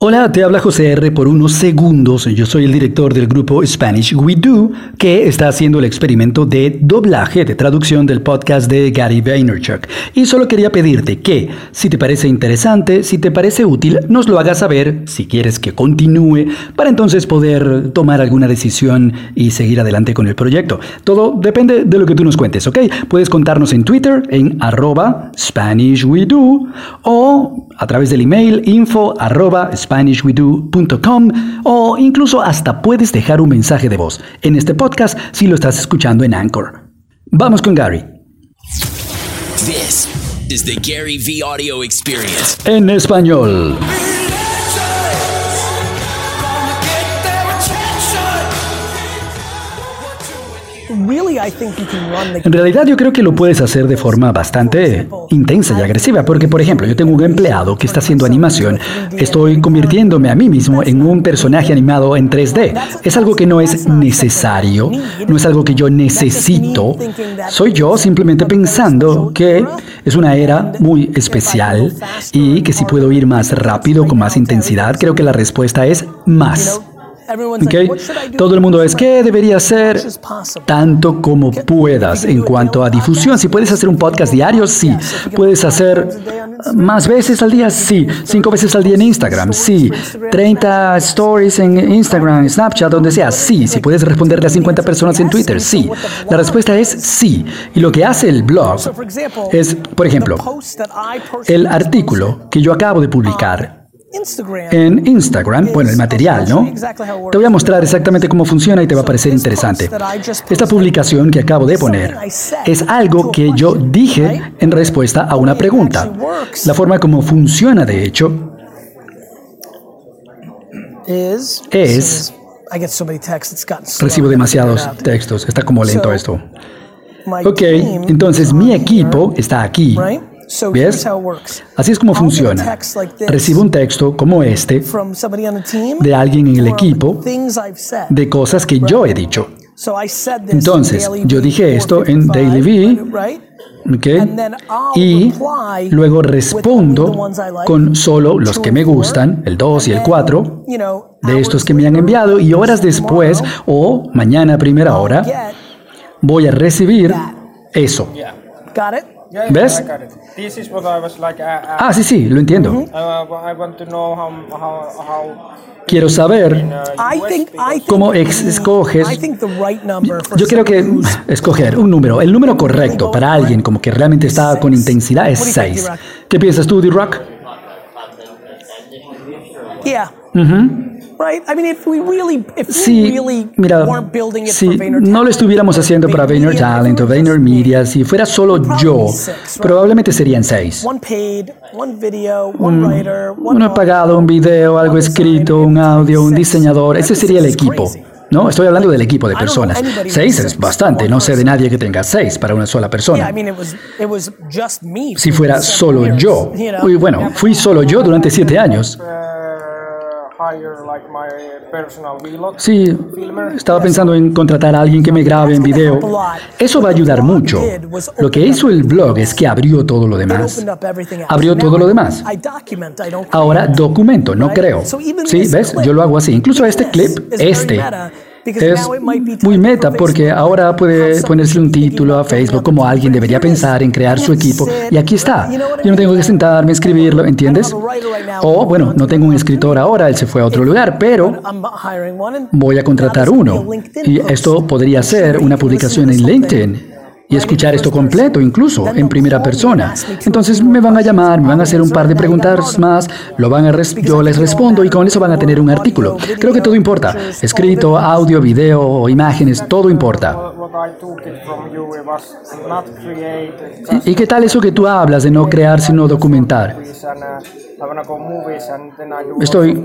Hola, te habla José R. por unos segundos. Yo soy el director del grupo Spanish We Do, que está haciendo el experimento de doblaje, de traducción del podcast de Gary Vaynerchuk. Y solo quería pedirte que, si te parece interesante, si te parece útil, nos lo hagas saber, si quieres que continúe, para entonces poder tomar alguna decisión y seguir adelante con el proyecto. Todo depende de lo que tú nos cuentes, ¿ok? Puedes contarnos en Twitter, en arroba Spanish We Do, o a través del email info arroba SpanishWeDo.com o incluso hasta puedes dejar un mensaje de voz en este podcast si lo estás escuchando en Anchor. Vamos con Gary. This is the Gary V Audio Experience. En español. En realidad yo creo que lo puedes hacer de forma bastante intensa y agresiva, porque por ejemplo yo tengo un empleado que está haciendo animación, estoy convirtiéndome a mí mismo en un personaje animado en 3D. Es algo que no es necesario, no es algo que yo necesito, soy yo simplemente pensando que es una era muy especial y que si puedo ir más rápido, con más intensidad, creo que la respuesta es más. Okay. Todo el mundo es que debería ser tanto como puedas en cuanto a difusión. Si puedes hacer un podcast diario, sí. Puedes hacer más veces al día, sí. Cinco veces al día en Instagram, sí. 30 stories en Instagram, Snapchat, donde sea, sí. Si puedes responderle a 50 personas en Twitter, sí. La respuesta es sí. Y lo que hace el blog es, por ejemplo, el artículo que yo acabo de publicar en Instagram, bueno, el material, ¿no? Te voy a mostrar exactamente cómo funciona y te va a parecer interesante. Esta publicación que acabo de poner es algo que yo dije en respuesta a una pregunta. La forma como funciona, de hecho, es... Recibo demasiados textos, está como lento esto. Ok, entonces mi equipo está aquí. ¿Ves? Así es como funciona. Recibo un texto como este de alguien en el equipo de cosas que yo he dicho. Entonces, yo dije esto en Daily Okay. Y luego respondo con solo los que me gustan, el 2 y el 4, de estos que me han enviado, y horas después o mañana a primera hora voy a recibir eso. ¿Ves? Ah, sí, sí, lo entiendo. Uh, Quiero saber cómo escoges. Yo creo que escoger un número, el número correcto para alguien como que realmente está con intensidad es 6. ¿Qué piensas tú, D-Rock? Yeah. Sí, mira, si no lo estuviéramos haciendo para Vayner Talent o Vayner Media, si fuera solo yo, probablemente serían seis. uno pagado, un video, algo escrito, un audio, un diseñador, ese sería el equipo. No, estoy hablando del equipo de personas. Seis es bastante. No sé de nadie que tenga seis para una sola persona. Si fuera solo yo. Y bueno, fui solo yo durante siete años. Sí, estaba pensando en contratar a alguien que me grabe en video. Eso va a ayudar mucho. Lo que hizo el blog es que abrió todo lo demás. Abrió todo lo demás. Ahora documento, no creo. Sí, ¿ves? Yo lo hago así. Incluso este clip, este, es muy meta porque ahora puede ponerse un título a Facebook como alguien debería pensar en crear su equipo. Y aquí está. Yo no tengo que sentarme a escribirlo, ¿entiendes? O bueno, no tengo un escritor ahora, él se fue a otro lugar, pero voy a contratar uno. Y esto podría ser una publicación en LinkedIn y escuchar esto completo, incluso en primera persona. Entonces me van a llamar, me van a hacer un par de preguntas más, lo van a yo les respondo y con eso van a tener un artículo. Creo que todo importa. Escrito, audio, video, imágenes, todo importa. ¿Y qué tal eso que tú hablas de no crear sino documentar? Estoy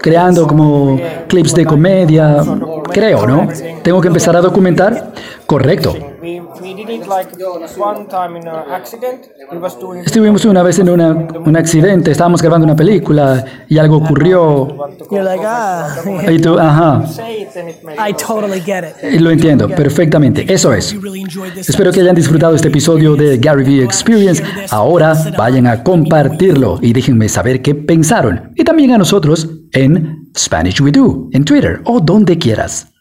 creando como clips de comedia, creo, ¿no? ¿Tengo que empezar a documentar? Correcto. Estuvimos una vez en una, un accidente, estábamos grabando una película y algo ocurrió. "Ah." Y tú, ajá. I totally get it. Y Lo entiendo perfectamente, eso es. Espero que hayan disfrutado este episodio de Gary Vee Experience. Ahora vayan a compartirlo y déjenme saber qué pensaron. Y también a nosotros en Spanish We Do, en Twitter o donde quieras.